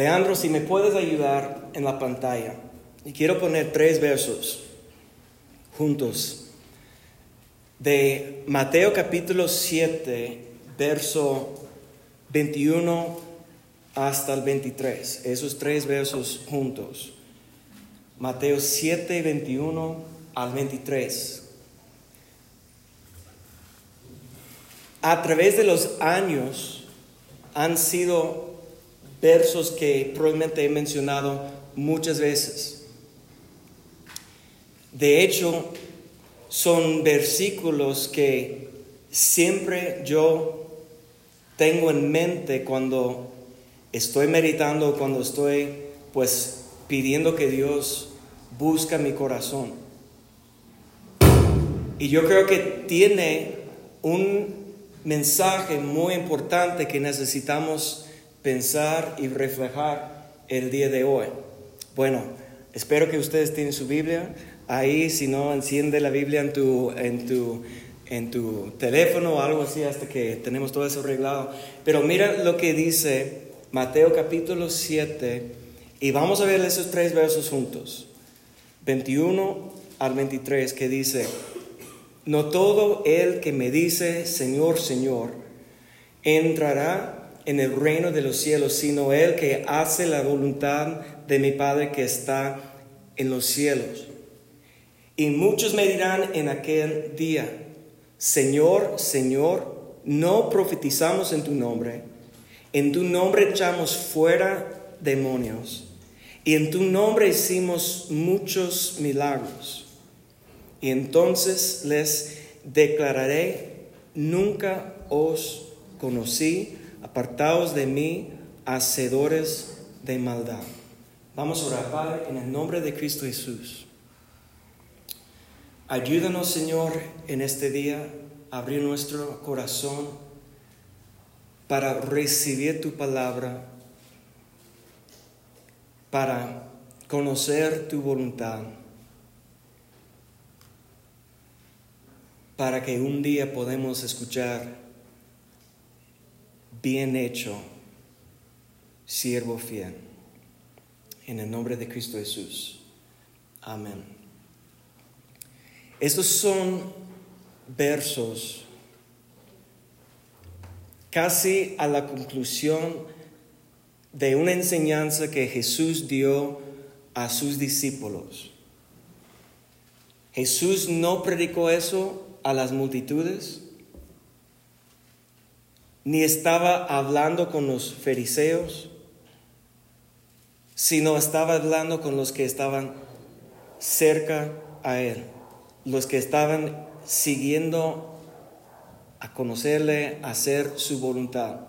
Leandro, si me puedes ayudar en la pantalla. Y quiero poner tres versos juntos. De Mateo capítulo 7, verso 21 hasta el 23. Esos tres versos juntos. Mateo 7, 21 al 23. A través de los años han sido versos que probablemente he mencionado muchas veces. De hecho, son versículos que siempre yo tengo en mente cuando estoy meditando, cuando estoy pues pidiendo que Dios busca mi corazón. Y yo creo que tiene un mensaje muy importante que necesitamos pensar y reflejar el día de hoy. Bueno, espero que ustedes tienen su Biblia ahí, si no, enciende la Biblia en tu, en tu, en tu teléfono o algo así hasta que tenemos todo eso arreglado. Pero mira lo que dice Mateo capítulo 7 y vamos a ver esos tres versos juntos. 21 al 23 que dice, no todo el que me dice, Señor, Señor, entrará en el reino de los cielos, sino el que hace la voluntad de mi Padre que está en los cielos. Y muchos me dirán en aquel día, Señor, Señor, no profetizamos en tu nombre, en tu nombre echamos fuera demonios, y en tu nombre hicimos muchos milagros. Y entonces les declararé, nunca os conocí, apartados de mí, hacedores de maldad. Vamos a orar, Padre, en el nombre de Cristo Jesús. Ayúdanos, Señor, en este día a abrir nuestro corazón para recibir tu palabra, para conocer tu voluntad. para que un día podamos escuchar, bien hecho, siervo fiel. En el nombre de Cristo Jesús. Amén. Estos son versos casi a la conclusión de una enseñanza que Jesús dio a sus discípulos. Jesús no predicó eso a las multitudes, ni estaba hablando con los fariseos, sino estaba hablando con los que estaban cerca a él, los que estaban siguiendo a conocerle, a hacer su voluntad.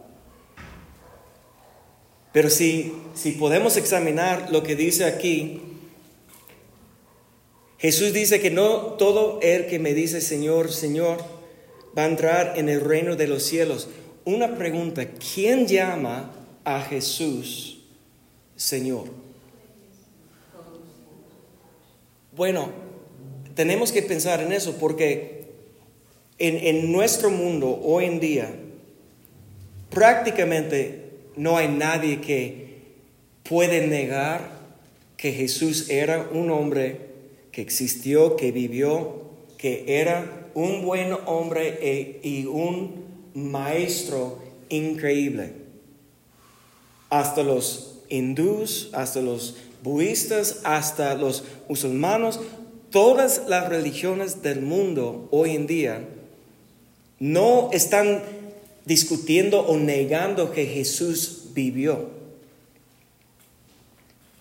Pero si, si podemos examinar lo que dice aquí, Jesús dice que no todo el que me dice Señor, Señor, va a entrar en el reino de los cielos. Una pregunta, ¿quién llama a Jesús Señor? Bueno, tenemos que pensar en eso porque en, en nuestro mundo hoy en día prácticamente no hay nadie que puede negar que Jesús era un hombre que existió, que vivió, que era un buen hombre e, y un maestro increíble. Hasta los hindús, hasta los budistas, hasta los musulmanos, todas las religiones del mundo hoy en día no están discutiendo o negando que Jesús vivió.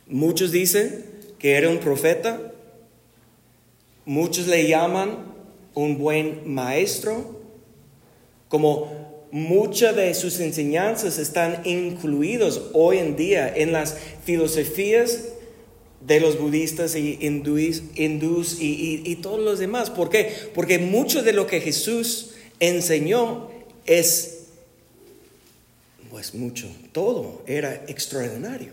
Muchos dicen que era un profeta, Muchos le llaman un buen maestro, como muchas de sus enseñanzas están incluidos hoy en día en las filosofías de los budistas y hindús, y, y, todos los demás. ¿Por qué? Porque mucho de lo que Jesús enseñó es, pues mucho, todo era extraordinario.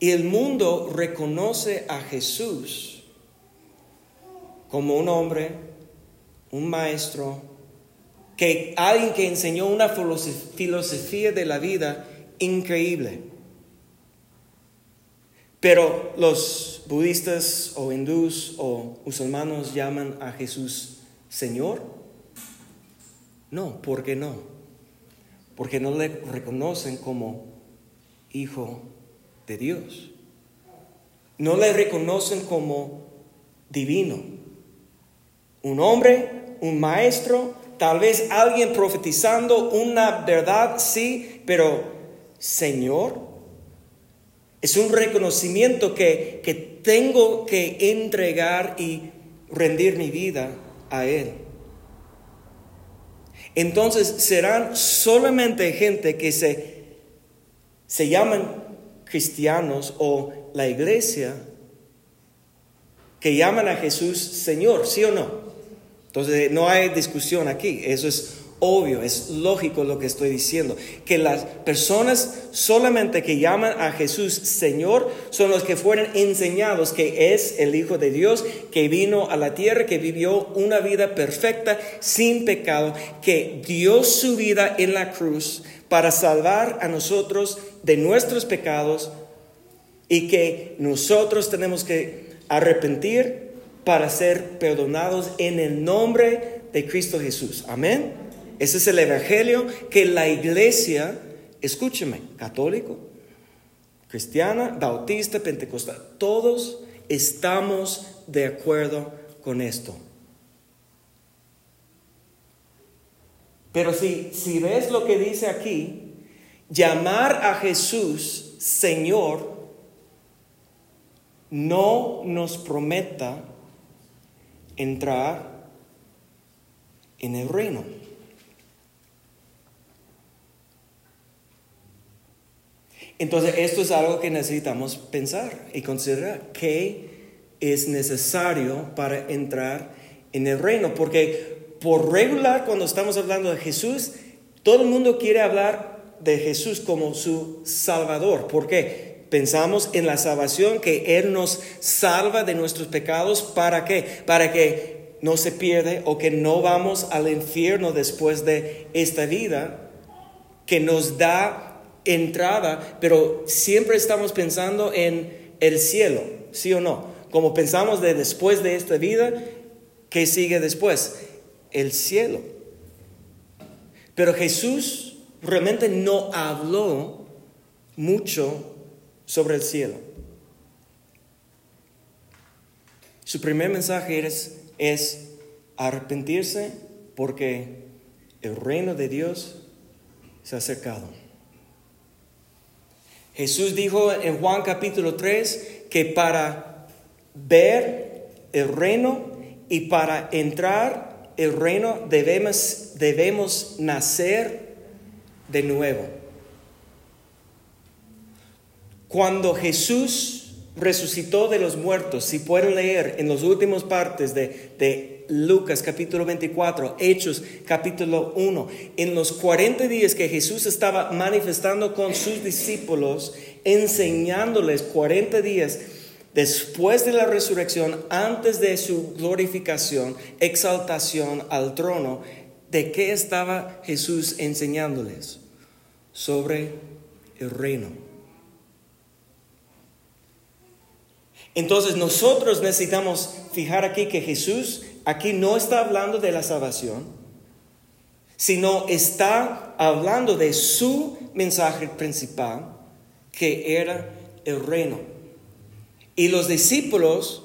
Y el mundo reconoce a Jesús como un hombre, un maestro, que alguien que enseñó una filosofía de la vida increíble. Pero los budistas o hindús o musulmanos llaman a Jesús Señor. No, ¿por qué no? Porque no le reconocen como hijo de Dios. No le reconocen como divino. Un hombre, un maestro, tal vez alguien profetizando una verdad, sí, pero Señor, es un reconocimiento que, que tengo que entregar y rendir mi vida a Él. Entonces serán solamente gente que se, se llaman cristianos o la iglesia que llaman a Jesús Señor, ¿sí o no? Entonces no hay discusión aquí, eso es obvio, es lógico lo que estoy diciendo, que las personas solamente que llaman a Jesús Señor son los que fueron enseñados que es el Hijo de Dios, que vino a la tierra, que vivió una vida perfecta, sin pecado, que dio su vida en la cruz para salvar a nosotros de nuestros pecados y que nosotros tenemos que arrepentir para ser perdonados en el nombre de Cristo Jesús. Amén. Ese es el Evangelio que la iglesia, escúcheme, católico, cristiana, bautista, pentecostal, todos estamos de acuerdo con esto. Pero si, si ves lo que dice aquí, llamar a Jesús Señor no nos prometa entrar en el reino. Entonces, esto es algo que necesitamos pensar y considerar. ¿Qué es necesario para entrar en el reino? Porque por regular, cuando estamos hablando de Jesús, todo el mundo quiere hablar de Jesús como su Salvador. ¿Por qué? Pensamos en la salvación, que Él nos salva de nuestros pecados. ¿Para qué? Para que no se pierde o que no vamos al infierno después de esta vida, que nos da entrada, pero siempre estamos pensando en el cielo, ¿sí o no? Como pensamos de después de esta vida, ¿qué sigue después? El cielo. Pero Jesús realmente no habló mucho sobre el cielo. Su primer mensaje es, es arrepentirse porque el reino de Dios se ha acercado. Jesús dijo en Juan capítulo 3 que para ver el reino y para entrar el reino debemos, debemos nacer de nuevo. Cuando Jesús resucitó de los muertos, si pueden leer en las últimas partes de, de Lucas capítulo 24, Hechos capítulo 1, en los 40 días que Jesús estaba manifestando con sus discípulos, enseñándoles 40 días después de la resurrección, antes de su glorificación, exaltación al trono, ¿de qué estaba Jesús enseñándoles? Sobre el reino. Entonces nosotros necesitamos fijar aquí que Jesús aquí no está hablando de la salvación, sino está hablando de su mensaje principal, que era el reino. Y los discípulos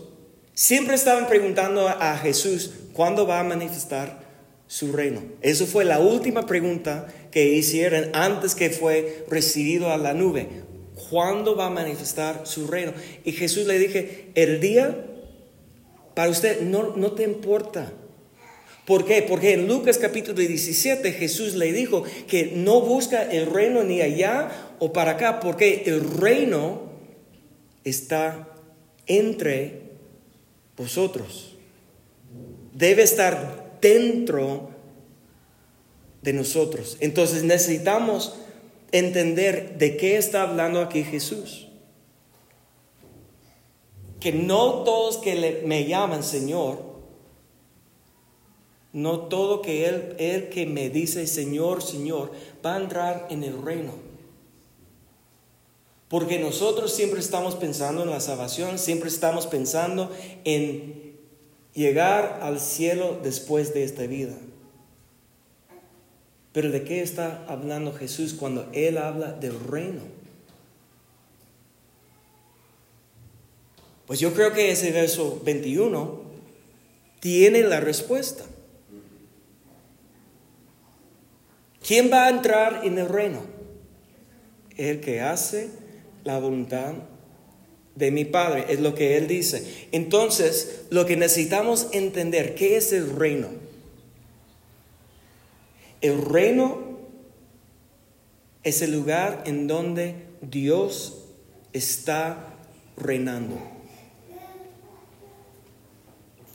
siempre estaban preguntando a Jesús, ¿cuándo va a manifestar su reino? Eso fue la última pregunta que hicieron antes que fue recibido a la nube. ¿Cuándo va a manifestar su reino? Y Jesús le dije, el día para usted no, no te importa. ¿Por qué? Porque en Lucas capítulo 17 Jesús le dijo que no busca el reino ni allá o para acá, porque el reino está entre vosotros. Debe estar dentro de nosotros. Entonces necesitamos entender de qué está hablando aquí Jesús que no todos que me llaman Señor no todo que él, él que me dice Señor, Señor, va a entrar en el reino. Porque nosotros siempre estamos pensando en la salvación, siempre estamos pensando en llegar al cielo después de esta vida. Pero ¿de qué está hablando Jesús cuando Él habla del reino? Pues yo creo que ese verso 21 tiene la respuesta. ¿Quién va a entrar en el reino? El que hace la voluntad de mi Padre, es lo que Él dice. Entonces, lo que necesitamos entender, ¿qué es el reino? El reino es el lugar en donde Dios está reinando.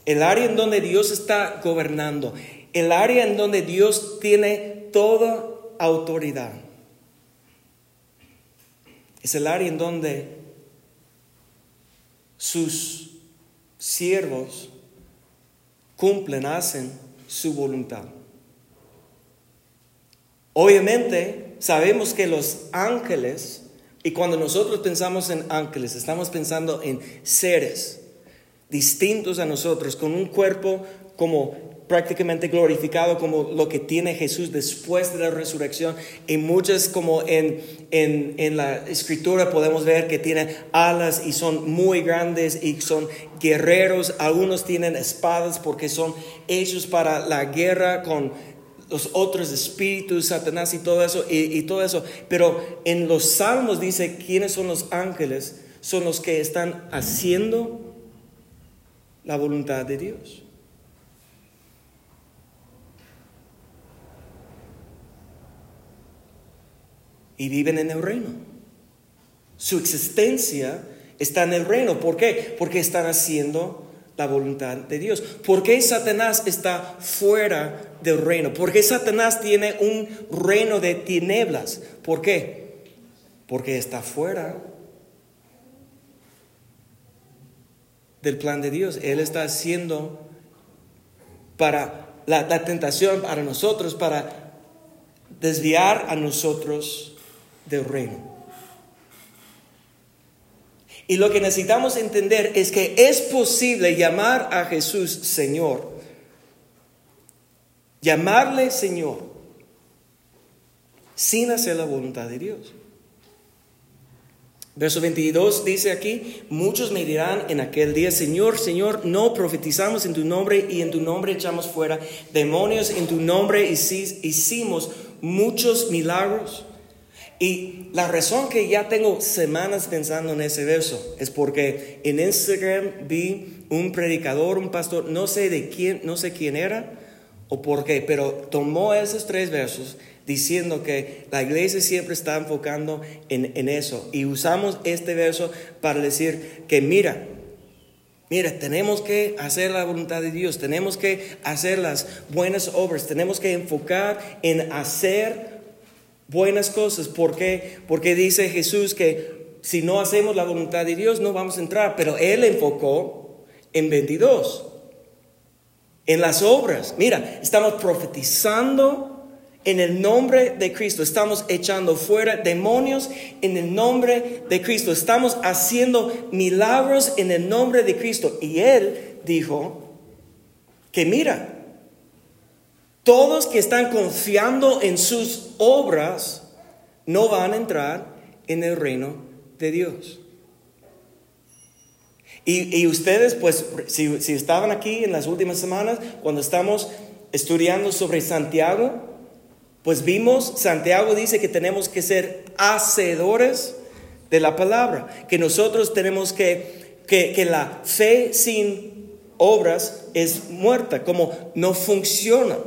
El área en donde Dios está gobernando. El área en donde Dios tiene toda autoridad. Es el área en donde sus siervos cumplen, hacen su voluntad. Obviamente sabemos que los ángeles, y cuando nosotros pensamos en ángeles, estamos pensando en seres distintos a nosotros, con un cuerpo como prácticamente glorificado como lo que tiene Jesús después de la resurrección. Y muchas como en, en, en, la escritura podemos ver que tiene alas y son muy grandes y son guerreros. Algunos tienen espadas porque son hechos para la guerra con los otros espíritus, Satanás y todo eso, y, todo eso. Pero en los salmos dice quiénes son los ángeles. Son los que están haciendo la voluntad de Dios. y viven en el reino. Su existencia está en el reino. ¿Por qué? Porque están haciendo la voluntad de Dios. ¿Por qué Satanás está fuera del reino? ¿Por qué Satanás tiene un reino de tinieblas? ¿Por qué? Porque está fuera del plan de Dios. Él está haciendo para la, la tentación para nosotros, para desviar a nosotros del reino. Y lo que necesitamos entender es que es posible llamar a Jesús Señor. Llamarle Señor sin hacer la voluntad de Dios. Verso 22 dice aquí, muchos me dirán en aquel día, Señor, Señor, no profetizamos en tu nombre y en tu nombre echamos fuera demonios, en tu nombre hicimos muchos milagros. Y la razón que ya tengo semanas pensando en ese verso es porque en Instagram vi un predicador, un pastor, no sé de quién, no sé quién era o por qué, pero tomó esos tres versos diciendo que la iglesia siempre está enfocando en, en eso. Y usamos este verso para decir que mira, Mira, tenemos que hacer la voluntad de Dios, tenemos que hacer las buenas obras, tenemos que enfocar en hacer buenas cosas. ¿Por qué? Porque dice Jesús que si no hacemos la voluntad de Dios no vamos a entrar, pero Él enfocó en 22, en las obras. Mira, estamos profetizando en el nombre de Cristo, estamos echando fuera demonios en el nombre de Cristo, estamos haciendo milagros en el nombre de Cristo. Y Él dijo que mira, todos que están confiando en sus obras no van a entrar en el reino de Dios. Y, ustedes, pues, si, si estaban aquí en las últimas semanas, cuando estamos estudiando sobre Santiago, pues vimos, Santiago dice que tenemos que ser hacedores de la palabra, que nosotros tenemos que, que, que la fe sin obras es muerta, como no funciona.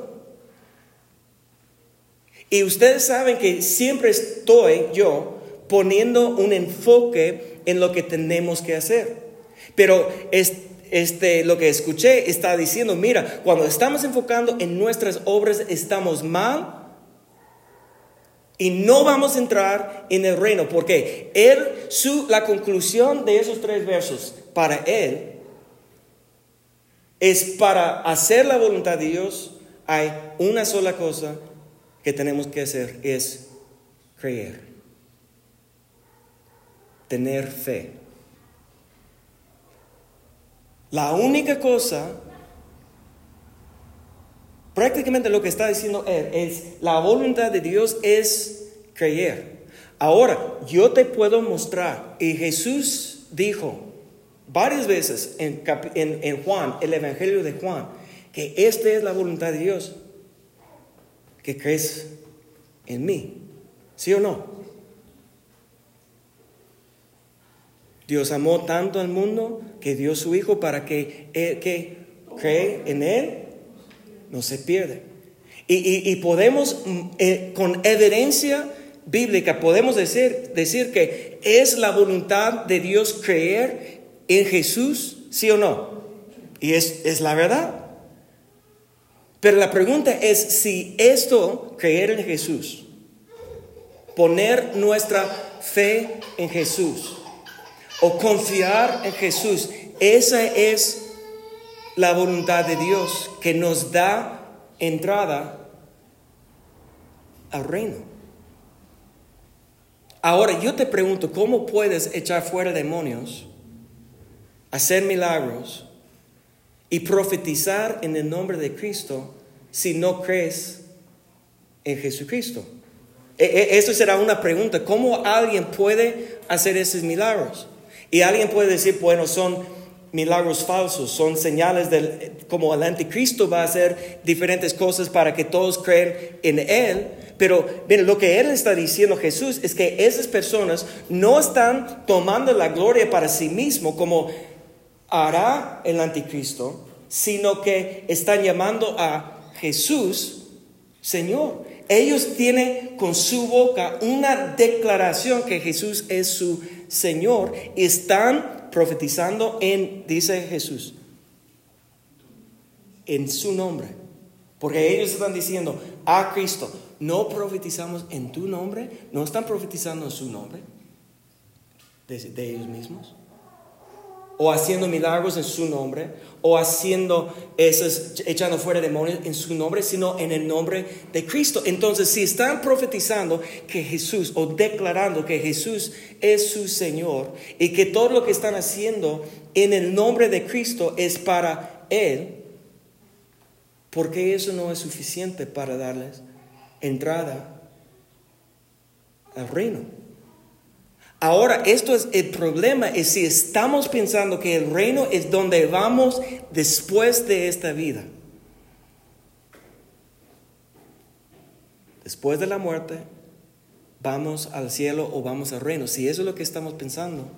Y ustedes saben que siempre estoy yo poniendo un enfoque en lo que tenemos que hacer. Pero este, lo que escuché está diciendo, mira, cuando estamos enfocando en nuestras obras estamos mal y no vamos a entrar en el reino. Porque él, su, la conclusión de esos tres versos para él es para hacer la voluntad de Dios hay una sola cosa que tenemos que hacer, es creer, tener fe. La única cosa, prácticamente lo que está diciendo él, es la voluntad de Dios es creer. Ahora, yo te puedo mostrar, y Jesús dijo varias veces en, en, Juan, el Evangelio de Juan, que esta es la voluntad de Dios, que crees en mí, ¿sí o no? Dios amó tanto al mundo que dio su Hijo para que el que cree en Él no se pierda. Y, podemos, mm, eh, con evidencia bíblica, podemos decir, decir que es la voluntad de Dios creer en Jesús, ¿sí o no? Y es, es la verdad. Pero la pregunta es si esto, creer en Jesús, poner nuestra fe en Jesús, o confiar en Jesús. Esa es la voluntad de Dios que nos da entrada al reino. Ahora yo te pregunto, ¿cómo puedes echar fuera demonios, hacer milagros y profetizar en el nombre de Cristo si no crees en Jesucristo? E, e, eso será una pregunta. ¿Cómo alguien puede hacer esos milagros? Y alguien puede decir, bueno, son milagros falsos, son señales del, como el anticristo va a hacer diferentes cosas para que todos crean en él. Pero lo que él está diciendo Jesús es que esas personas no están tomando la gloria para sí mismo como hará el anticristo, sino que están llamando a Jesús Señor. Ellos tienen con su boca una declaración que Jesús es su Señor están profetizando en, dice Jesús, en su nombre. Porque ellos están diciendo a Cristo, no profetizamos en tu nombre, no están profetizando en su nombre de ellos mismos o haciendo milagros en su nombre, o haciendo esos, echando fuera demonios en su nombre, sino en el nombre de Cristo. Entonces, si están profetizando que Jesús, o declarando que Jesús es su Señor, y que todo lo que están haciendo en el nombre de Cristo es para Él, porque eso no es suficiente para darles entrada al reino? Ahora, esto es el problema, es si estamos pensando que el reino es donde vamos después de esta vida. Después de la muerte, vamos al cielo o vamos al reino. Si eso es lo que estamos pensando,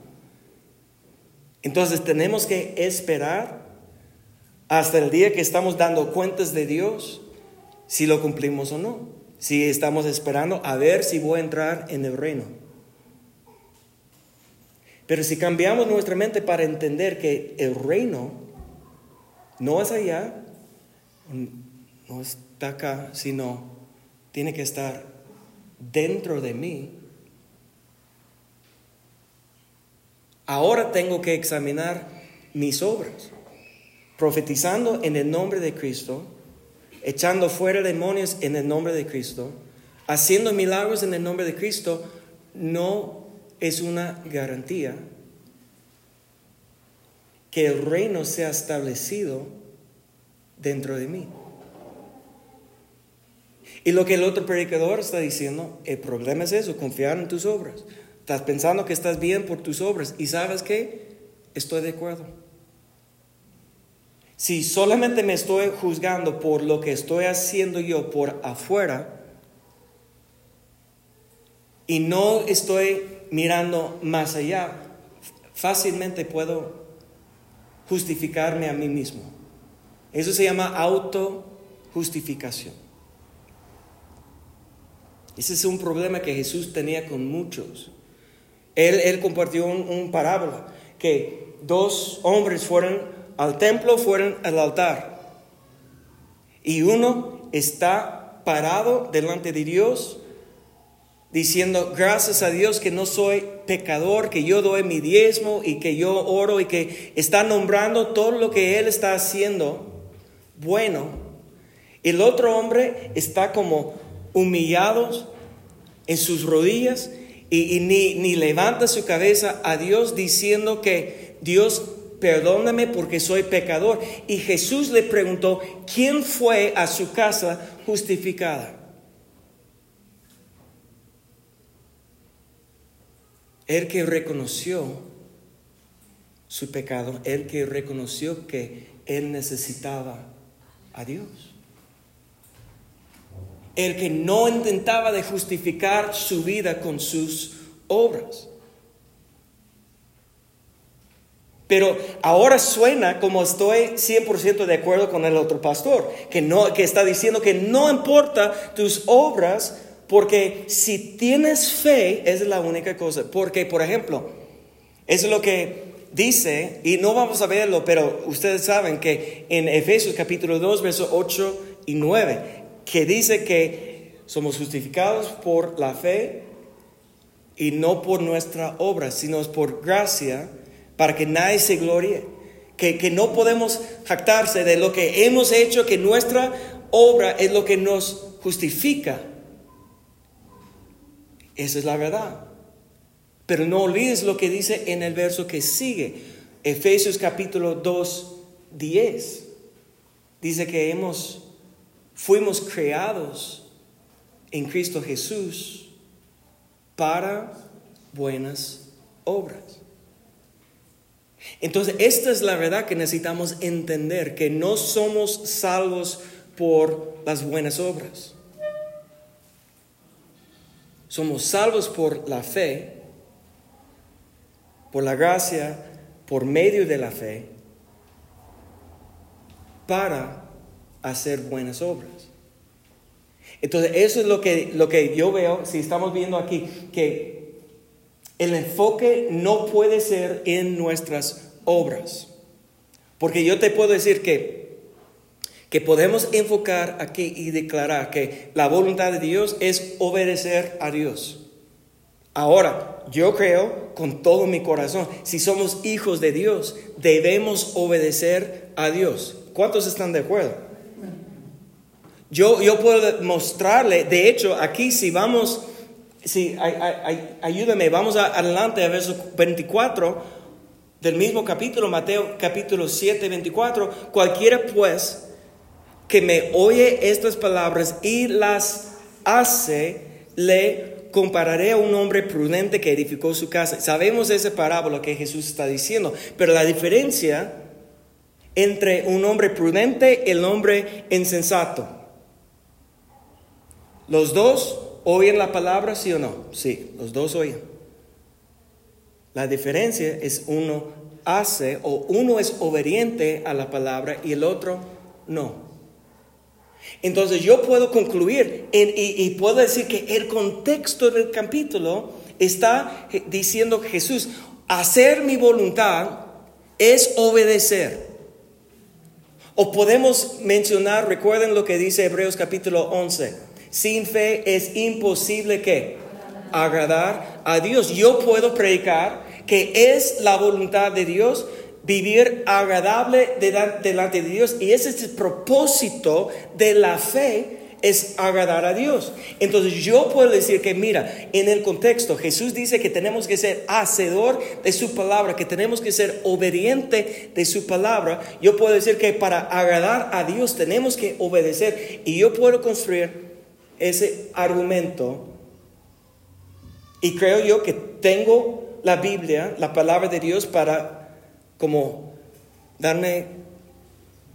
entonces tenemos que esperar hasta el día que estamos dando cuentas de Dios, si lo cumplimos o no. Si estamos esperando a ver si voy a entrar en el reino. Pero si cambiamos nuestra mente para entender que el reino no es allá, no está acá, sino tiene que estar dentro de mí, ahora tengo que examinar mis obras, profetizando en el nombre de Cristo, echando fuera demonios en el nombre de Cristo, haciendo milagros en el nombre de Cristo, no es una garantía que el reino sea establecido dentro de mí. Y lo que el otro predicador está diciendo, el problema es eso, confiar en tus obras. Estás pensando que estás bien por tus obras y sabes que estoy de acuerdo. Si solamente me estoy juzgando por lo que estoy haciendo yo por afuera y no estoy mirando más allá, fácilmente puedo justificarme a mí mismo. Eso se llama autojustificación. Ese es un problema que Jesús tenía con muchos. Él, compartió un, un parábola que dos hombres fueron al templo, fueron al altar. Y uno está parado delante de Dios diciendo gracias a Dios que no soy pecador, que yo doy mi diezmo y que yo oro y que está nombrando todo lo que Él está haciendo bueno. El otro hombre está como humillado en sus rodillas y, ni, ni levanta su cabeza a Dios diciendo que Dios perdóname porque soy pecador. Y Jesús le preguntó, ¿quién fue a su casa justificada? El que reconoció su pecado, el que reconoció que él necesitaba a Dios. El que no intentaba de justificar su vida con sus obras. Pero ahora suena como estoy 100% de acuerdo con el otro pastor, que, no, que está diciendo que no importa tus obras, porque si tienes fe es la única cosa. Porque, por ejemplo, es lo que dice, y no vamos a verlo, pero ustedes saben que en Efesios capítulo 2, versos 8 y 9, que dice que somos justificados por la fe y no por nuestra obra, sino por gracia para que nadie se glorie, que, que no podemos jactarse de lo que hemos hecho, que nuestra obra es lo que nos justifica. Esa es la verdad. Pero no olvides lo que dice en el verso que sigue, Efesios capítulo 2, 10. Dice que hemos, fuimos creados en Cristo Jesús para buenas obras. Entonces, esta es la verdad que necesitamos entender, que no somos salvos por las buenas obras. Somos salvos por la fe, por la gracia, por medio de la fe, para hacer buenas obras. Entonces, eso es lo que, lo que yo veo, si estamos viendo aquí, que el enfoque no puede ser en nuestras obras. Porque yo te puedo decir que, que podemos enfocar aquí y declarar que la voluntad de Dios es obedecer a Dios. Ahora, yo creo con todo mi corazón, si somos hijos de Dios, debemos obedecer a Dios. ¿Cuántos están de acuerdo? Yo, yo puedo mostrarle, de hecho, aquí si vamos Sí, ayúdame, vamos adelante a verso 24 del mismo capítulo, Mateo capítulo 7, 24. Cualquiera pues que me oye estas palabras y las hace, le compararé a un hombre prudente que edificó su casa. Sabemos esa parábola que Jesús está diciendo, pero la diferencia entre un hombre prudente y el hombre insensato. Los dos ¿Oyen la palabra, sí o no? Sí, los dos oyen. La diferencia es uno hace o uno es obediente a la palabra y el otro no. Entonces yo puedo concluir y, puedo decir que el contexto del capítulo está diciendo Jesús, hacer mi voluntad es obedecer. O podemos mencionar, recuerden lo que dice Hebreos capítulo 11 sin fe es imposible que agradar a Dios. Yo puedo predicar que es la voluntad de Dios vivir agradable delante de Dios y ese es el propósito de la fe es agradar a Dios. Entonces yo puedo decir que mira, en el contexto Jesús dice que tenemos que ser hacedor de su palabra, que tenemos que ser obediente de su palabra. Yo puedo decir que para agradar a Dios tenemos que obedecer y yo puedo construir ese argumento y creo yo que tengo la Biblia, la palabra de Dios para como darme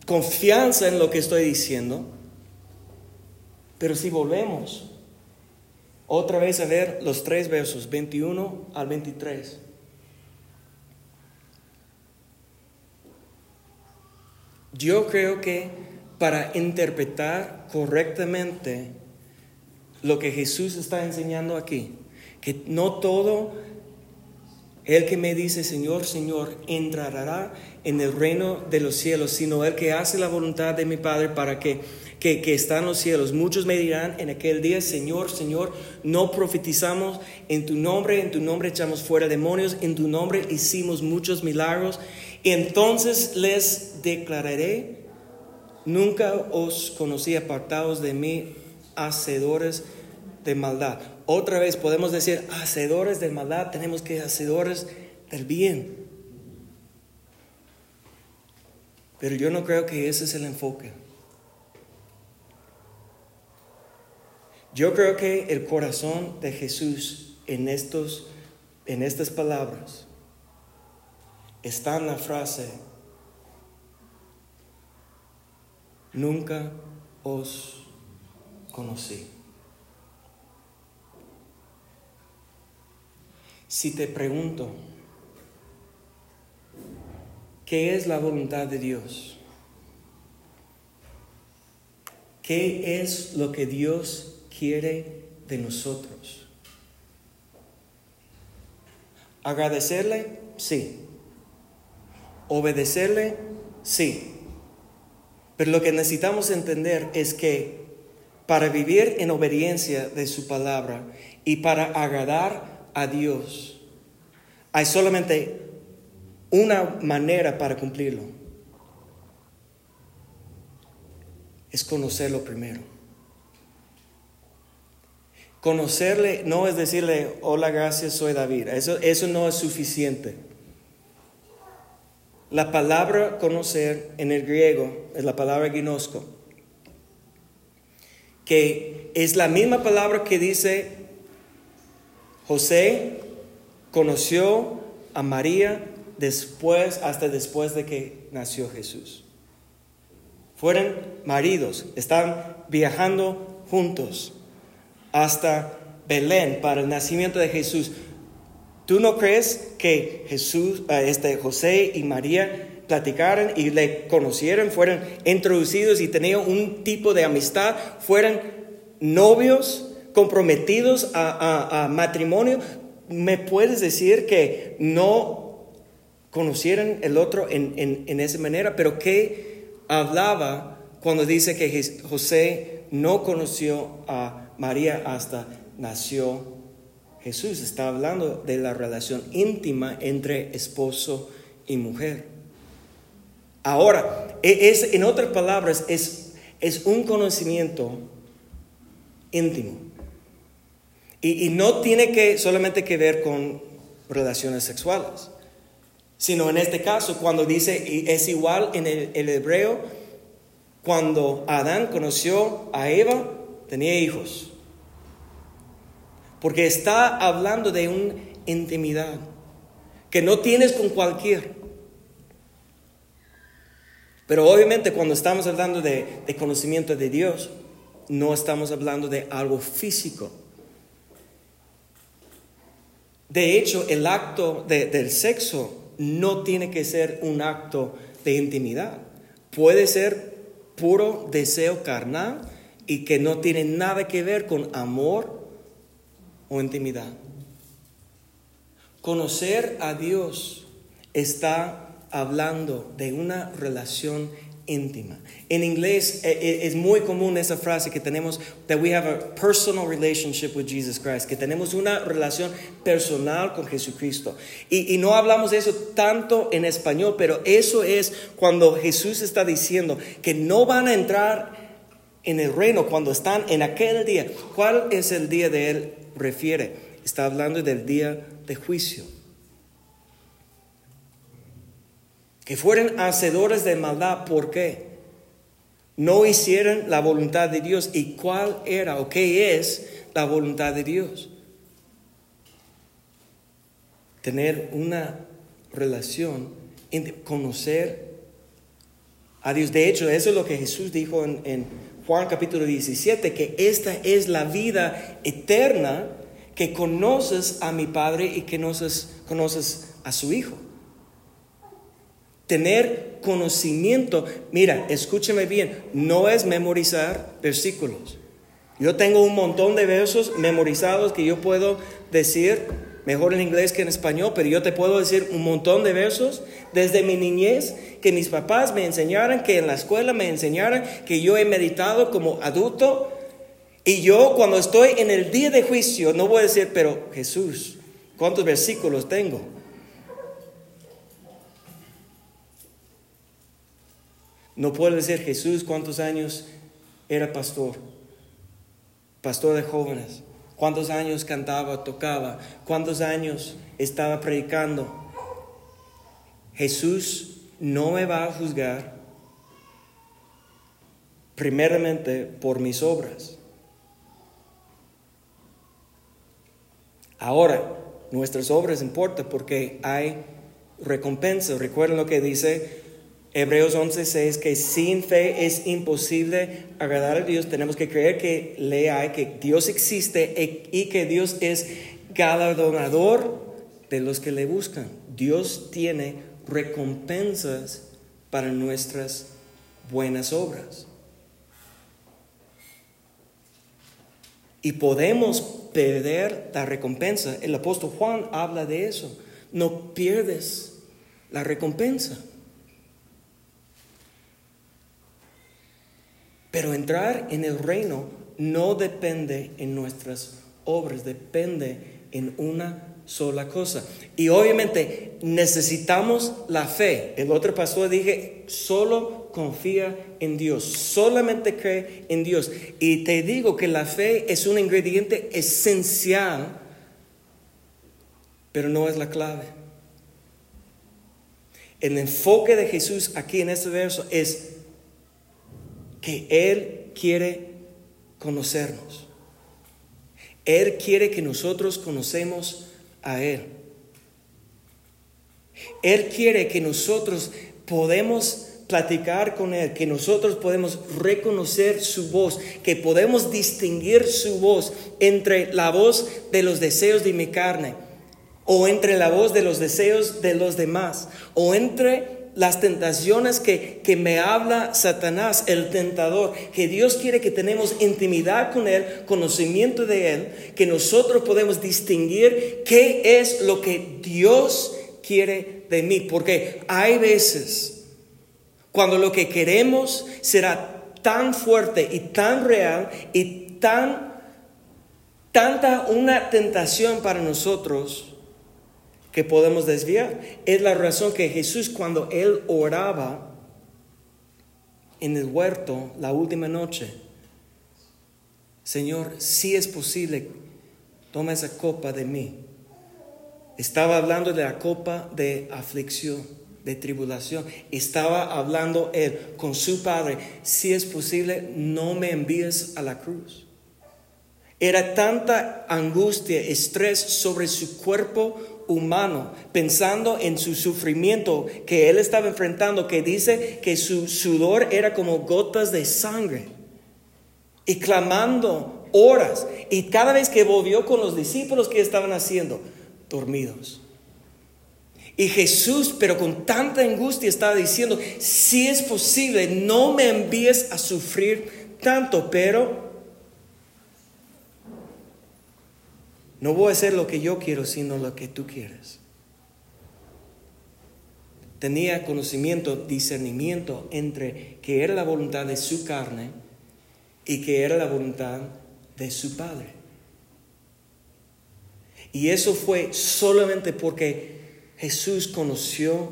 confianza en lo que estoy diciendo. Pero si volvemos otra vez a ver los tres versos, 21 al 23. Yo creo que para interpretar correctamente lo que Jesús está enseñando aquí, que no todo el que me dice Señor, Señor, entrará en el reino de los cielos, sino el que hace la voluntad de mi Padre para que, que, que está en los cielos. Muchos me dirán en aquel día, Señor, Señor, no profetizamos en tu nombre, en tu nombre echamos fuera demonios, en tu nombre hicimos muchos milagros. Entonces les declararé, Nunca os conocí apartados de mí, hacedores de maldad. Otra vez podemos decir, hacedores de maldad, tenemos que hacedores del bien. Pero yo no creo que ese es el enfoque. Yo creo que el corazón de Jesús en, estos, en estas palabras está en la frase, nunca os conocí. Si te pregunto, ¿qué es la voluntad de Dios? ¿Qué es lo que Dios quiere de nosotros? ¿Agradecerle? Sí. ¿Obedecerle? Sí. Pero lo que necesitamos entender es que para vivir en obediencia de su palabra y para agradar a Dios, hay solamente una manera para cumplirlo. Es conocerlo primero. Conocerle no es decirle, hola, gracias, soy David. Eso, eso no es suficiente. La palabra conocer en el griego es la palabra ginosco, que es la misma palabra que dice José conoció a María después, hasta después de que nació Jesús. Fueron maridos, estaban viajando juntos hasta Belén para el nacimiento de Jesús. ¿Tú no crees que Jesús, eh, este, José y María platicaron y le conocieron, fueron introducidos y tenían un tipo de amistad, fueron novios comprometidos a, matrimonio? ¿Me puedes decir que no conocieron el otro en, en esa manera? Pero ¿qué hablaba cuando dice que José no conoció a María hasta nació Jesús está hablando de la relación íntima entre esposo y mujer. Ahora, e, es, en otras palabras, es, es un conocimiento íntimo. Y, no tiene que solamente que ver con relaciones sexuales, sino en este caso, cuando dice, es igual en el, hebreo, cuando Adán conoció a Eva, tenía hijos. Porque está hablando de una intimidad que no tienes con cualquier. Pero obviamente cuando estamos hablando de, conocimiento de Dios, no estamos hablando de algo físico. De hecho, el acto del sexo no tiene que ser un acto de intimidad. Puede ser puro deseo carnal y que no tiene nada que ver con amor o intimidad. Conocer a Dios está hablando de una relación íntima. En inglés eh, eh, es muy común esa frase que tenemos, that we have a personal relationship with Jesus Christ, que tenemos una relación personal con Jesucristo. Y, y no hablamos de eso tanto en español, pero eso es cuando Jesús está diciendo que no van a entrar en el reino cuando están en aquel día. ¿Cuál es el día de Él? refiere. Está hablando del día de juicio. Que fueran hacedores de maldad, ¿por qué? No hicieron la voluntad de Dios. ¿Y cuál era o qué es la voluntad de Dios? Tener una relación, conocer a Dios. De hecho, eso es lo que Jesús dijo en, en Juan capítulo 17, que esta es la vida eterna, que conoces a mi Padre y que conoces, conoces a su Hijo. Tener conocimiento, mira, escúcheme bien, no es memorizar versículos. Yo tengo un montón de versos memorizados que yo puedo decir mejor en inglés que en español, pero yo te puedo decir un montón de versos desde mi niñez que mis papás me enseñaran, que en la escuela me enseñaran, que yo he meditado como adulto. Y yo cuando estoy en el día de juicio no voy a decir, pero Jesús, ¿cuántos versículos tengo? No puede decir Jesús cuántos años era pastor, pastor de jóvenes, cuántos años cantaba, tocaba, cuántos años estaba predicando. Jesús no me va a juzgar primeramente por mis obras. Ahora, nuestras obras importan porque hay recompensa. Recuerden lo que dice Hebreos 11:6, que sin fe es imposible agradar a Dios. Tenemos que creer que le hay, que Dios existe y que Dios es galardonador de los que le buscan. Dios tiene recompensas para nuestras buenas obras. Y podemos perder la recompensa. El apóstol Juan habla de eso. No pierdes la recompensa. Pero entrar en el reino no depende en nuestras obras, depende en una sola cosa. Y obviamente necesitamos la fe. El otro pastor dije, solo confía en Dios, solamente cree en Dios. Y te digo que la fe es un ingrediente esencial, pero no es la clave. El enfoque de Jesús aquí en este verso es que Él quiere conocernos. Él quiere que nosotros conocemos a Él. Él quiere que nosotros podemos platicar con Él, que nosotros podemos reconocer su voz, que podemos distinguir su voz entre la voz de los deseos de mi carne o entre la voz de los deseos de los demás o entre las tentaciones que, que, me habla Satanás, el tentador, que Dios quiere que tenemos intimidad con Él, conocimiento de Él, que nosotros podemos distinguir qué es lo que Dios quiere de mí. Porque hay veces cuando lo que queremos será tan fuerte y tan real y tan tanta una tentación para nosotros que podemos desviar. Es la razón que Jesús cuando él oraba en el huerto la última noche, Señor, si es posible, toma esa copa de mí. Estaba hablando de la copa de aflicción, de tribulación. Estaba hablando él con su padre, si es posible, no me envíes a la cruz. Era tanta angustia, estrés sobre su cuerpo humano, pensando en su sufrimiento que él estaba enfrentando, que dice que su sudor era como gotas de sangre, y clamando horas, y cada vez que volvió con los discípulos, que estaban haciendo? Dormidos. Y Jesús, pero con tanta angustia, estaba diciendo, si es posible, no me envíes a sufrir tanto, pero No voy a hacer lo que yo quiero, sino lo que tú quieres. Tenía conocimiento, discernimiento entre que era la voluntad de su carne y que era la voluntad de su Padre. Y eso fue solamente porque Jesús conoció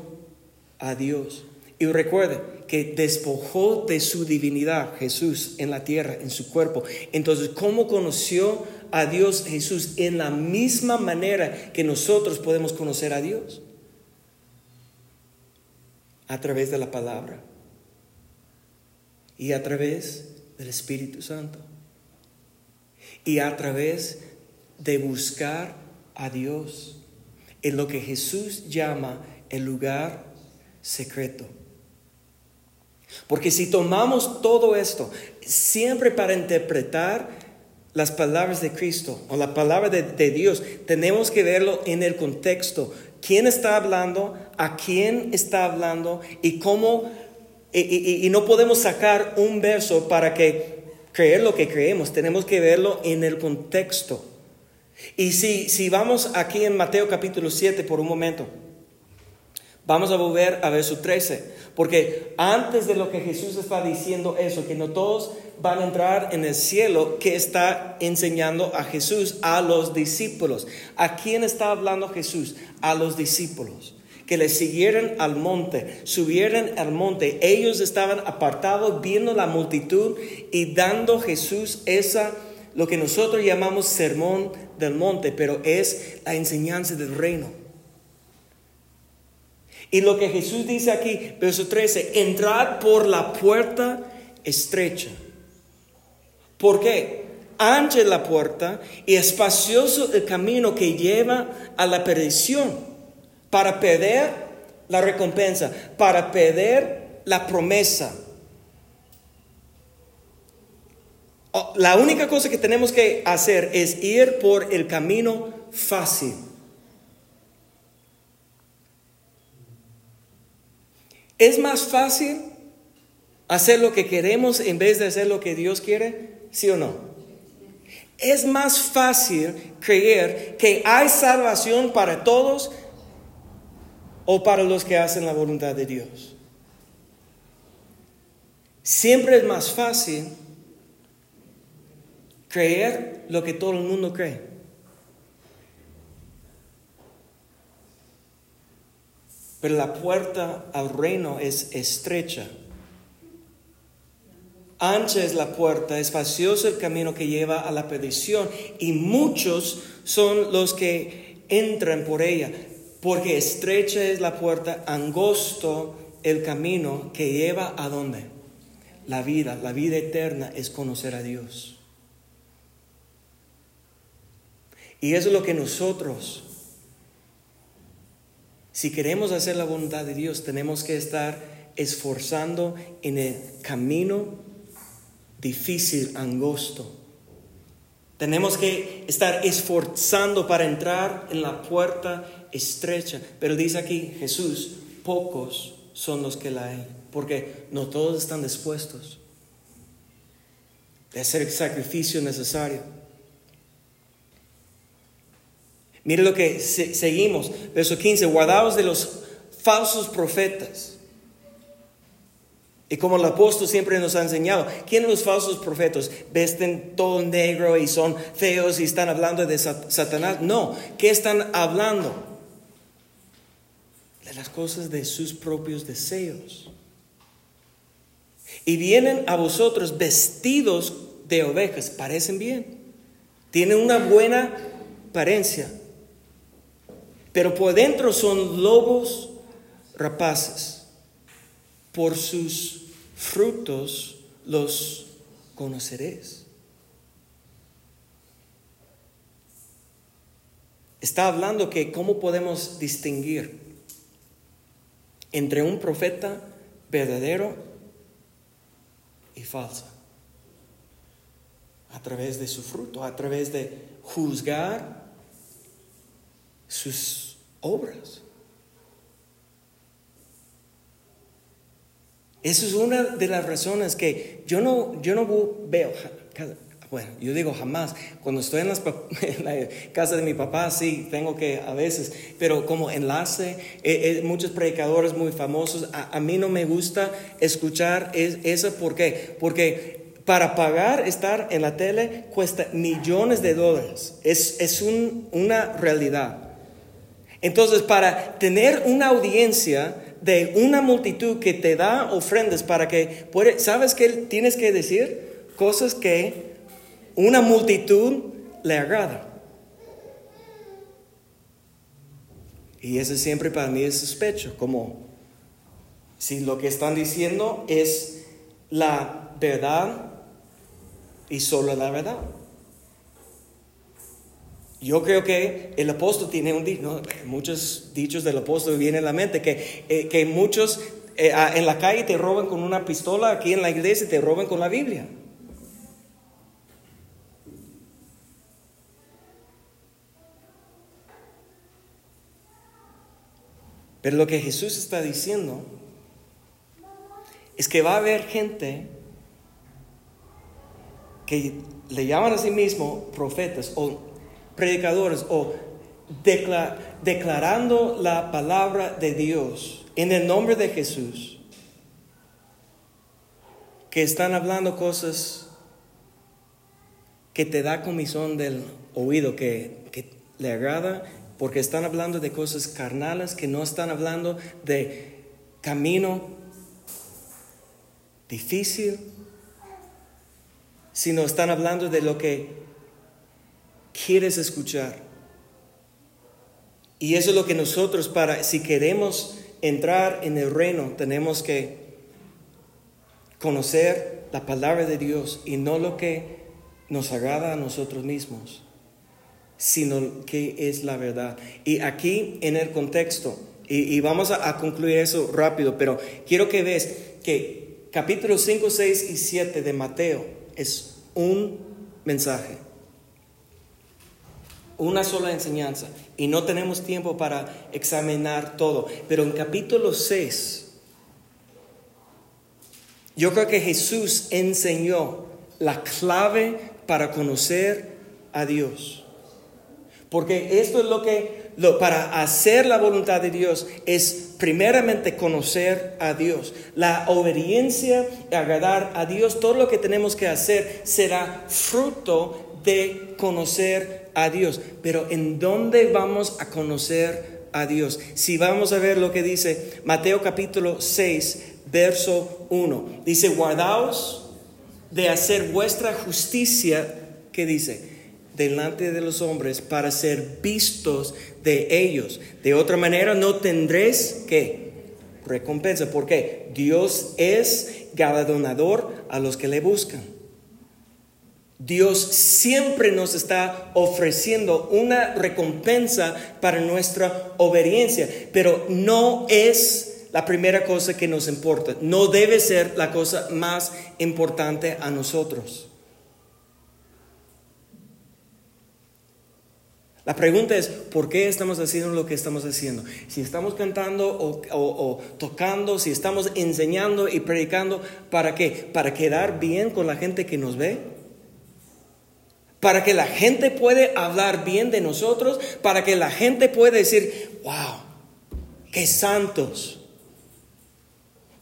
a Dios. Y recuerde que despojó de su divinidad Jesús en la tierra, en su cuerpo. Entonces, ¿cómo conoció a Dios Jesús en la misma manera que nosotros podemos conocer a Dios. A través de la palabra y a través del Espíritu Santo y a través de buscar a Dios en lo que Jesús llama el lugar secreto. Porque si tomamos todo esto siempre para interpretar las palabras de Cristo o la palabra de, Dios, tenemos que verlo en el contexto. ¿Quién está hablando? ¿A quién está hablando? ¿Y cómo? Y, no podemos sacar un verso para que creer lo que creemos. Tenemos que verlo en el contexto. Y si, si vamos aquí en Mateo capítulo 7 por un momento, vamos a volver a verso 13. Porque antes de lo que Jesús está diciendo eso, que no todos van a entrar en el cielo, que está enseñando a Jesús a los discípulos. ¿A quién está hablando Jesús? A los discípulos. que le siguieran al monte, subieran al monte. Ellos estaban apartados viendo la multitud y dando Jesús esa, lo que nosotros llamamos sermón del monte, pero es la enseñanza del reino. Y lo que Jesús dice aquí, verso 13, entrad por la puerta estrecha. ¿Por qué? Ancha la puerta y espacioso el camino que lleva a la perdición para perder la recompensa, para perder la promesa. Oh, la única cosa que tenemos que hacer es ir por el camino fácil. ¿Es más fácil hacer lo que queremos en vez de hacer lo que Dios quiere? ¿Sí o no? Es más fácil creer que hay salvación para todos o para los que hacen la voluntad de Dios. Siempre es más fácil creer lo que todo el mundo cree. Pero la puerta al reino es estrecha. Ancha es la puerta, espacioso el camino que lleva a la perdición y muchos son los que entran por ella, porque estrecha es la puerta, angosto el camino que lleva a dónde? La vida, la vida eterna es conocer a Dios. Y eso es lo que nosotros, si queremos hacer la voluntad de Dios, tenemos que estar esforzando en el camino difícil, angosto. Tenemos que estar esforzando para entrar en la puerta estrecha. Pero dice aquí Jesús, pocos son los que la hay, porque no todos están dispuestos de hacer el sacrificio necesario. Mire lo que seguimos, verso 15, guardaos de los falsos profetas. Y como el apóstol siempre nos ha enseñado, ¿quiénes los falsos profetas? Vesten todo negro y son feos y están hablando de Satanás. No, ¿qué están hablando? De las cosas de sus propios deseos. Y vienen a vosotros vestidos de ovejas, parecen bien. Tienen una buena apariencia pero por dentro son lobos rapaces. Por sus frutos los conoceréis. Está hablando que cómo podemos distinguir entre un profeta verdadero y falso. A través de su fruto, a través de juzgar sus obras. Eso es una de las razones que yo no, yo no veo, bueno, yo digo jamás, cuando estoy en, la casa de mi papá, sí, tengo que a veces, pero como enlace, eh, eh, muchos predicadores muy famosos, a, mí no me gusta escuchar eso, ¿por qué? Porque para pagar estar en la tele cuesta millones de dólares, es, es una realidad. Entonces, para tener una audiencia de una multitud que te da ofrendas para que puede, ¿sabes qué tienes que decir? Cosas que una multitud le agrada. Y eso siempre para mí es sospecho, como si lo que están diciendo es la verdad y solo la verdad. Yo creo que el apóstol tiene un dicho, muchos dichos del apóstol vienen a la mente, que, eh, que muchos eh, en la calle te roban con una pistola, aquí en la iglesia te roban con la Biblia. Pero lo que Jesús está diciendo es que va a haber gente que le llaman a sí mismo profetas o predicadores o declarando la palabra de Dios en el nombre de Jesús, que están hablando cosas que te da comisión del oído, que, que le agrada porque están hablando de cosas carnales que no están hablando de camino difícil, sino están hablando de lo que quieres escuchar. Y eso es lo que nosotros, para, si queremos entrar en el reino, tenemos que conocer la palabra de Dios y no lo que nos agrada a nosotros mismos, sino que es la verdad. Y aquí en el contexto, y, vamos a, a, concluir eso rápido, pero quiero que veas que capítulo 5, 6 y 7 de Mateo es un mensaje, una sola enseñanza, y no tenemos tiempo para examinar todo, pero en capítulo 6, yo creo que Jesús enseñó la clave para conocer a Dios. Porque esto es lo que, lo, para hacer la voluntad de Dios, es primeramente conocer a Dios. La obediencia y agradar a Dios, todo lo que tenemos que hacer será fruto de conocer a Dios. Pero ¿en dónde vamos a conocer a Dios? Si vamos a ver lo que dice Mateo capítulo 6, verso 1. Dice, guardaos de hacer vuestra justicia, que dice, delante de los hombres para ser vistos de ellos. De otra manera no tendréis que recompensa, porque Dios es galardonador a los que le buscan. Dios siempre nos está ofreciendo una recompensa para nuestra obediencia, pero no es la primera cosa que nos importa. No debe ser la cosa más importante a nosotros. La pregunta es, ¿por qué estamos haciendo lo que estamos haciendo? Si estamos cantando o, tocando, si estamos enseñando y predicando, ¿para qué? ¿Para quedar bien con la gente que nos ve? ¿Para que la gente puede hablar bien de nosotros? ¿Para que la gente pueda decir, wow, qué santos?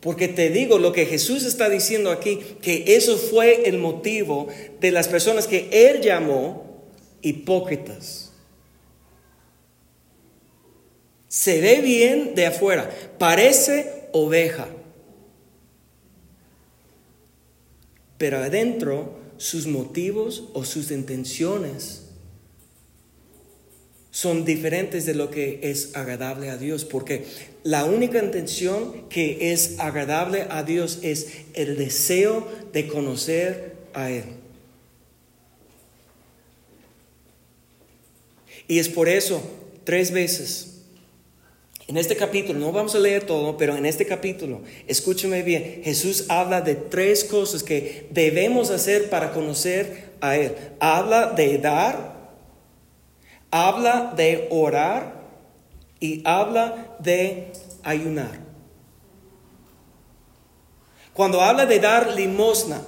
Porque te digo lo que Jesús está diciendo aquí, que eso fue el motivo de las personas que Él llamó hipócritas. Se ve bien de afuera, parece oveja, pero adentro sus motivos o sus intenciones son diferentes de lo que es agradable a Dios, porque la única intención que es agradable a Dios es el deseo de conocer a Él. Y es por eso, tres veces, en este capítulo, no vamos a leer todo, pero en este capítulo, escúcheme bien, Jesús habla de tres cosas que debemos hacer para conocer a Él. Habla de dar, habla de orar y habla de ayunar. Cuando habla de dar limosna,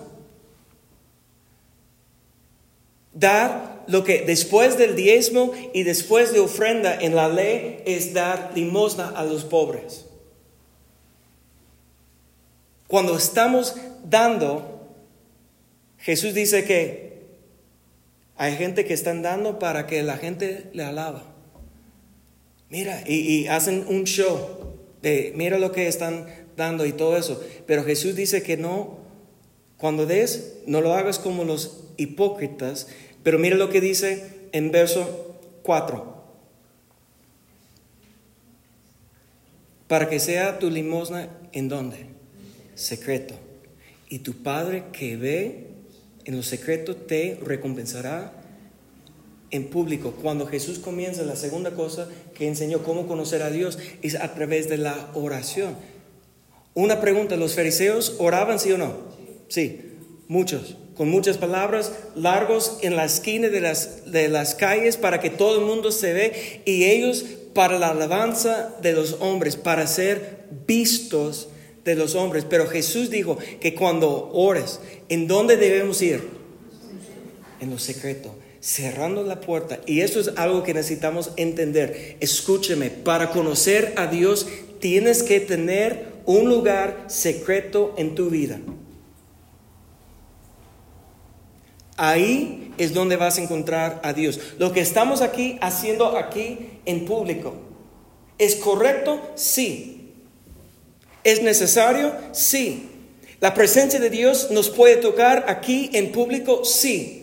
dar lo que después del diezmo y después de ofrenda en la ley es dar limosna a los pobres. Cuando estamos dando, Jesús dice que hay gente que están dando para que la gente le alaba. Mira, y, hacen un show de, mira lo que están dando y todo eso. Pero Jesús dice que no, cuando des, no lo hagas como los hipócritas. Pero mira lo que dice en verso 4. Para que sea tu limosna en dónde? Secreto. Y tu Padre que ve en lo secreto te recompensará en público. Cuando Jesús comienza, la segunda cosa que enseñó cómo conocer a Dios es a través de la oración. Una pregunta, ¿los fariseos oraban sí o no? Sí, muchos, con muchas palabras, largos en la esquina de las, de las calles para que todo el mundo se ve y ellos para la alabanza de los hombres, para ser vistos de los hombres. Pero Jesús dijo que cuando ores, ¿en dónde debemos ir? En lo secreto cerrando la puerta. Y esto es algo que necesitamos entender. Escúcheme, para conocer a Dios tienes que tener un lugar secreto en tu vida. Ahí es donde vas a encontrar a Dios. Lo que estamos aquí haciendo aquí en público, ¿es correcto? Sí. ¿Es necesario? Sí. ¿La presencia de Dios nos puede tocar aquí en público? Sí.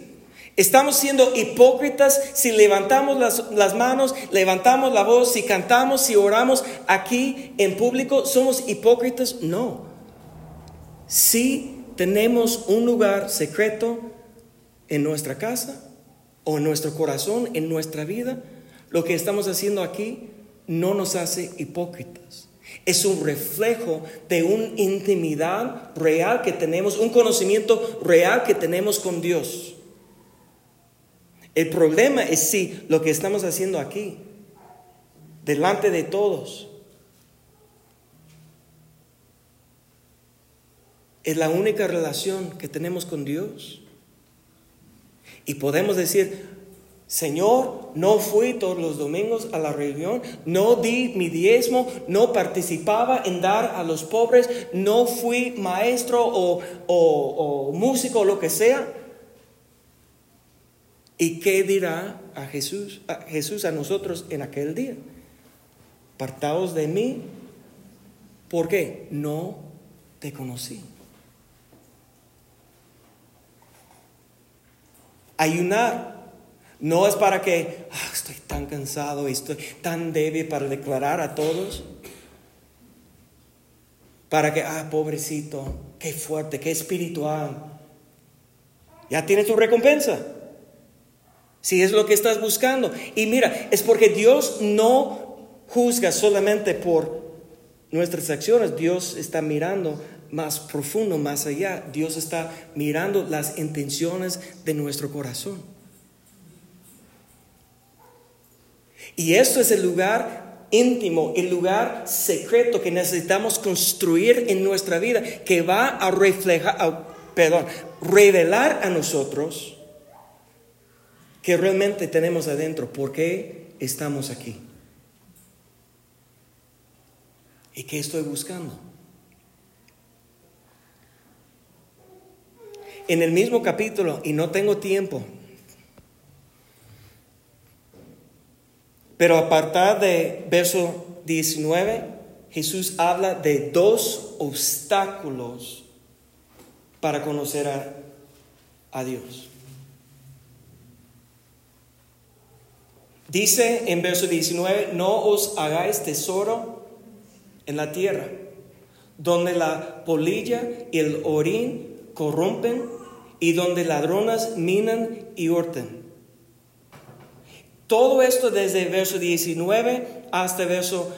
¿Estamos siendo hipócritas si levantamos las, las, manos, levantamos la voz, si cantamos, si oramos aquí en público? ¿Somos hipócritas? No. Si tenemos un lugar secreto en nuestra casa o en nuestro corazón, en nuestra vida, lo que estamos haciendo aquí no nos hace hipócritas. Es un reflejo de una intimidad real que tenemos, un conocimiento real que tenemos con Dios. El problema es si lo que estamos haciendo aquí, delante de todos, es la única relación que tenemos con Dios. Y podemos decir, Señor, no fui todos los domingos a la reunión, no di mi diezmo, no participaba en dar a los pobres, no fui maestro o, o, músico o lo que sea. ¿Y qué dirá a Jesús, a Jesús a nosotros en aquel día? Partaos de mí, porque no te conocí. Ayunar no es para que ah, estoy tan cansado y estoy tan débil para declarar a todos. Para que, ah, pobrecito, qué fuerte, qué espiritual. Ya tienes tu recompensa. Si es lo que estás buscando. Y mira, es porque Dios no juzga solamente por nuestras acciones. Dios está mirando más profundo, más allá. Dios está mirando las intenciones de nuestro corazón. Y esto es el lugar íntimo, el lugar secreto que necesitamos construir en nuestra vida, que va a reflejar, perdón, revelar a nosotros que realmente tenemos adentro, por qué estamos aquí. ¿Y qué estoy buscando? En el mismo capítulo, y no tengo tiempo, pero a partir de verso 19, Jesús habla de dos obstáculos para conocer a, a Dios. Dice en verso 19, no os hagáis tesoro en la tierra, donde la polilla y el orín corrompen y donde ladronas minan y hurten. Todo esto desde el verso 19 hasta el verso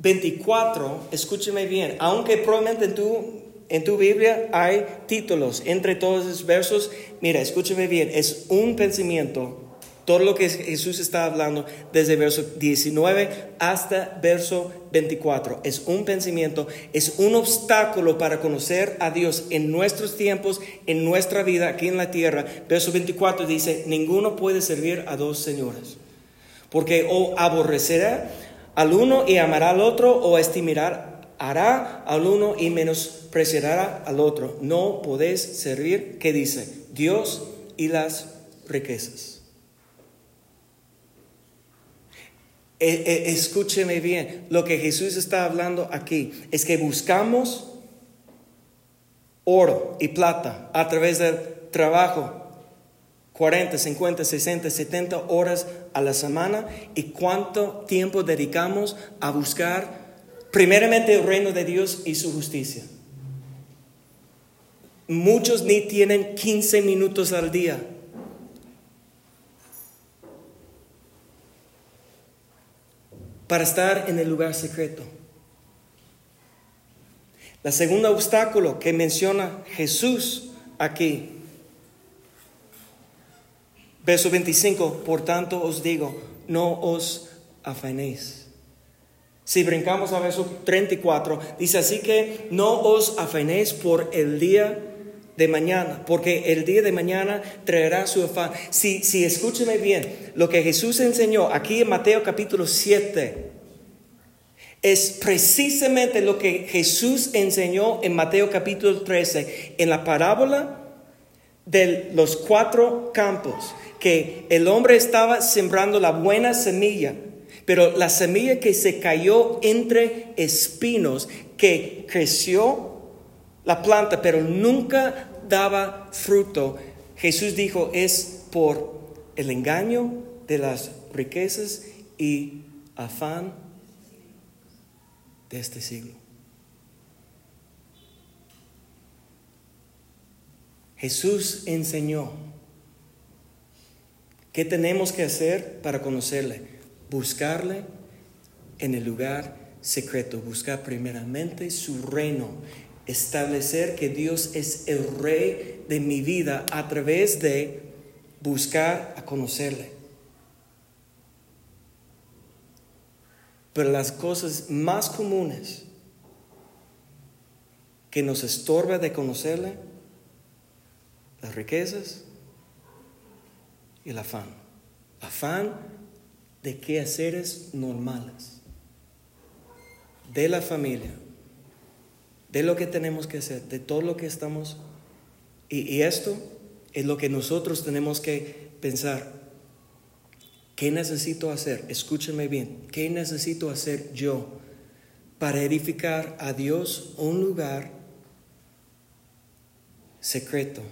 24, escúcheme bien, aunque probablemente en tu, en tu Biblia hay títulos entre todos esos versos, mira, escúcheme bien, es un pensamiento todo lo que Jesús está hablando desde verso 19 hasta verso 24 es un pensamiento, es un obstáculo para conocer a Dios en nuestros tiempos, en nuestra vida aquí en la tierra. Verso 24 dice, ninguno puede servir a dos señores, porque o aborrecerá al uno y amará al otro, o estimará hará al uno y menospreciará al otro. No podéis servir, ¿qué dice? Dios y las riquezas. Eh, eh, escúcheme bien, lo que Jesús está hablando aquí es que buscamos oro y plata a través del trabajo. 40, 50, 60, 70 horas a la semana. Y cuánto tiempo dedicamos a buscar primeramente el reino de Dios y su justicia. Muchos ni tienen 15 minutos al día para estar en el lugar secreto. La segunda obstáculo que menciona Jesús aquí, verso 25, por tanto os digo, no os afanéis. Si brincamos a verso 34, dice así que no os afanéis por el día de mañana, porque el día de mañana traerá su afán. Si, si escúcheme bien, lo que Jesús enseñó aquí en Mateo capítulo 7 es precisamente lo que Jesús enseñó en Mateo capítulo 13, en la parábola de los cuatro campos, que el hombre estaba sembrando la buena semilla, pero la semilla que se cayó entre espinos, que creció la planta, pero nunca daba fruto, Jesús dijo, es por el engaño de las riquezas y afán de este siglo. Jesús enseñó qué tenemos que hacer para conocerle. Buscarle en el lugar secreto, buscar primeramente su reino, establecer que Dios es el rey de mi vida a través de buscar a conocerle. Pero las cosas más comunes que nos estorba de conocerle las riquezas y el afán. Afán de quehaceres normales, de la familia, de lo que tenemos que hacer, de todo lo que estamos. Y, y esto es lo que nosotros tenemos que pensar. ¿Qué necesito hacer? Escúcheme bien. ¿Qué necesito hacer yo para edificar a Dios un lugar secreto?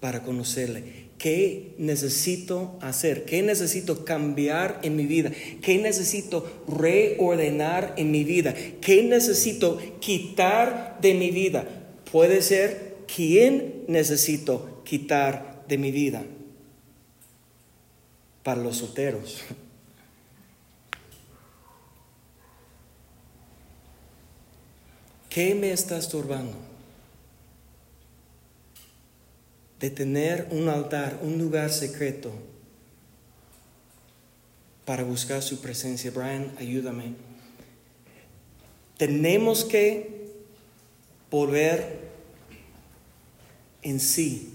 para conocerle. ¿Qué necesito hacer? ¿Qué necesito cambiar en mi vida? ¿Qué necesito reordenar en mi vida? ¿Qué necesito quitar de mi vida? Puede ser quién necesito quitar de mi vida. Para los solteros. ¿Qué me está estorbando? De tener un altar, un lugar secreto para buscar su presencia. Brian, ayúdame. Tenemos que volver en sí.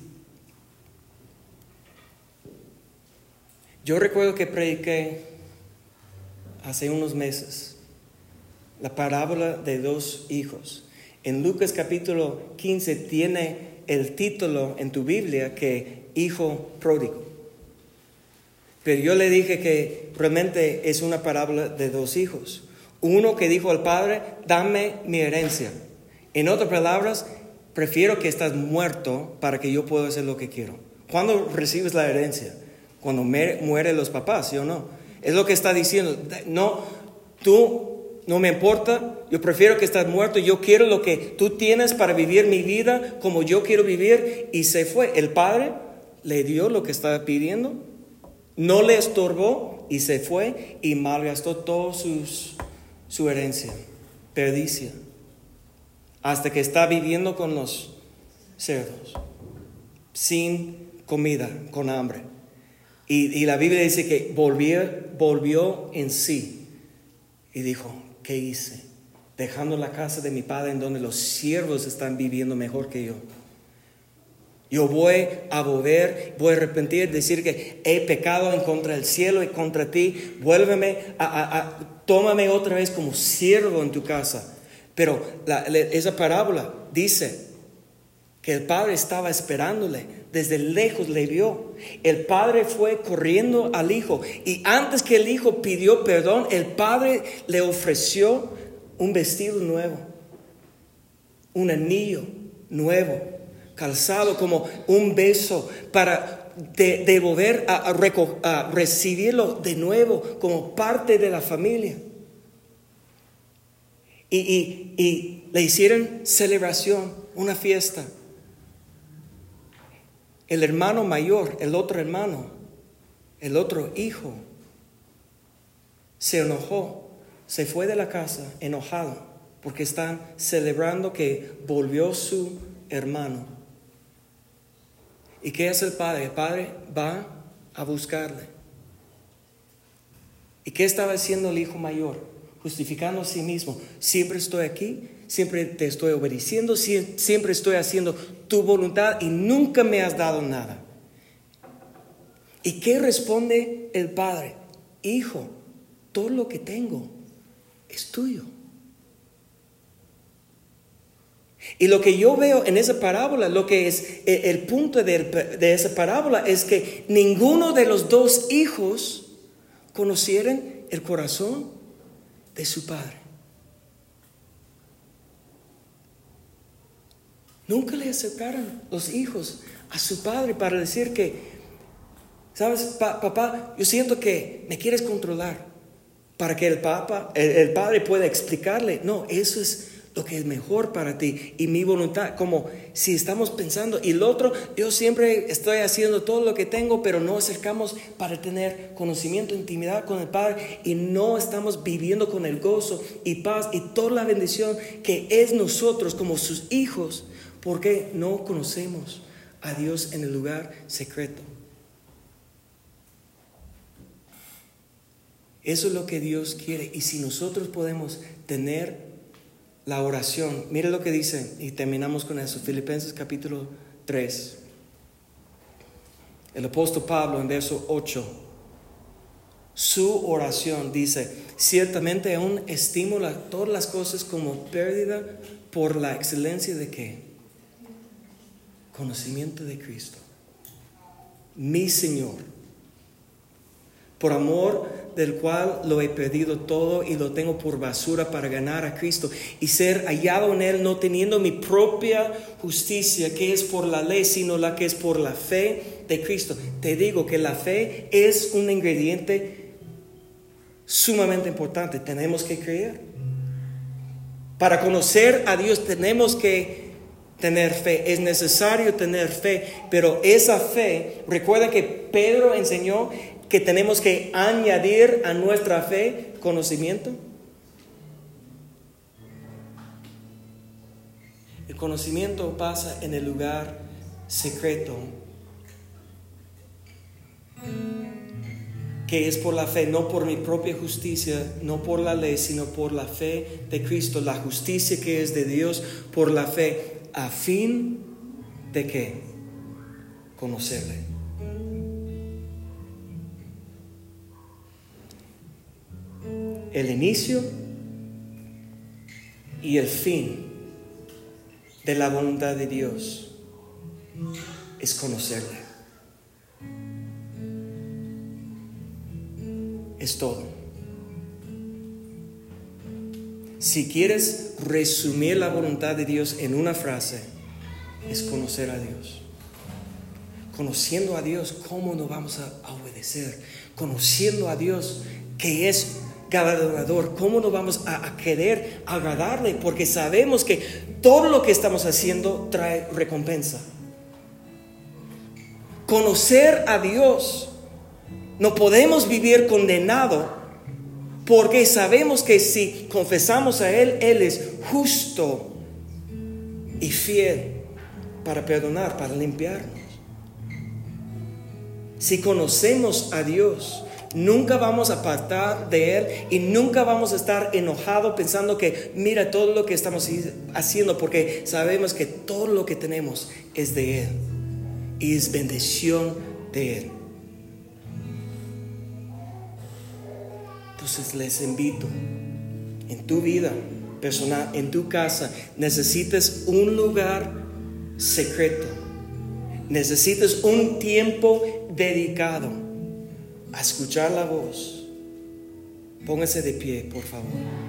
Yo recuerdo que prediqué hace unos meses la parábola de dos hijos. En Lucas capítulo 15 tiene el título en tu Biblia que hijo pródigo. Pero yo le dije que realmente es una parábola de dos hijos. Uno que dijo al padre, dame mi herencia. En otras palabras, prefiero que estás muerto para que yo pueda hacer lo que quiero. ¿Cuándo recibes la herencia? Cuando mueren los papás, ¿sí o no? Es lo que está diciendo. No, tú no me importa, yo prefiero que estás muerto, yo quiero lo que tú tienes para vivir mi vida como yo quiero vivir. Y se fue. El padre le dio lo que estaba pidiendo, no le estorbó y se fue y malgastó toda su herencia, perdicia, hasta que está viviendo con los cerdos, sin comida, con hambre. Y, la Biblia dice que volvió, volvió en sí y dijo, ¿qué hice? Dejando la casa de mi padre en donde los siervos están viviendo mejor que yo. Yo voy a volver, voy a arrepentir, decir que he pecado en contra del cielo y contra ti. Vuélveme, a, tómame otra vez como siervo en tu casa. Pero esa parábola dice que el padre estaba esperándole, desde lejos le vio. El padre fue corriendo al hijo y antes que el hijo pidió perdón, el padre le ofreció un vestido nuevo, un anillo nuevo, calzado como un beso para devolver a, recibirlo de nuevo como parte de la familia. Y le hicieron celebración, una fiesta. El hermano mayor, el otro hermano, el otro hijo, se enojó, se fue de la casa enojado porque están celebrando que volvió su hermano. ¿Y qué hace el padre? El padre va a buscarle. ¿Y qué estaba haciendo el hijo mayor? Justificando a sí mismo. Siempre estoy aquí, siempre te estoy obedeciendo, siempre estoy haciendo tu voluntad y nunca me has dado nada. ¿Y qué responde el Padre? Hijo, todo lo que tengo es tuyo. Y lo que yo veo en esa parábola, lo que es e, el punto de, de esa parábola es que ninguno de los dos hijos conocieron el corazón de su padre. Nunca le acercaron los hijos a su padre para decir que, sabes, papá, yo siento que me quieres controlar para que el, papá, el padre pueda explicarle, no, eso es lo que es mejor para ti y mi voluntad, como si estamos pensando, y el otro, yo siempre estoy haciendo todo lo que tengo, pero no acercamos para tener conocimiento, intimidad con el Padre y no estamos viviendo con el gozo y paz y toda la bendición que es nosotros como sus hijos, porque no conocemos a Dios en el lugar secreto. Eso es lo que Dios quiere y si nosotros podemos tener la oración. Mire lo que dice y terminamos con eso. Filipenses capítulo 3. El apóstol Pablo en verso 8. Su oración dice, ciertamente aún estimula todas las cosas como pérdida por la excelencia de qué? Conocimiento de Cristo. Mi Señor. Por amor del cual lo he perdido todo y lo tengo por basura para ganar a Cristo y ser hallado en Él, no teniendo mi propia justicia que es por la ley, sino la que es por la fe de Cristo. Te digo que la fe es un ingrediente sumamente importante. Tenemos que creer. Para conocer a Dios tenemos que tener fe, es necesario tener fe, pero esa fe, recuerda que Pedro enseñó que tenemos que añadir a nuestra fe conocimiento? El conocimiento pasa en el lugar secreto, que es por la fe, no por mi propia justicia, no por la ley, sino por la fe de Cristo, la justicia que es de Dios por la fe, a fin de que conocerle. el inicio y el fin de la voluntad de Dios es conocerle. Es todo. Si quieres resumir la voluntad de Dios en una frase, es conocer a Dios. Conociendo a Dios, ¿cómo no vamos a obedecer? Conociendo a Dios, que es adorador, ¿cómo no vamos a, querer agradarle? Porque sabemos que todo lo que estamos haciendo trae recompensa. Conocer a Dios, no podemos vivir condenado porque sabemos que si confesamos a Él, Él es justo y fiel para perdonar, para limpiarnos. Si conocemos a Dios, Nunca vamos a apartar de Él y nunca vamos a estar enojados pensando que mira todo lo que estamos haciendo porque sabemos que todo lo que tenemos es de Él y es bendición de Él. Entonces les invito en tu vida personal, en tu casa, necesitas un lugar secreto. Necesitas un tiempo dedicado a escuchar la voz. Póngase de pie, por favor.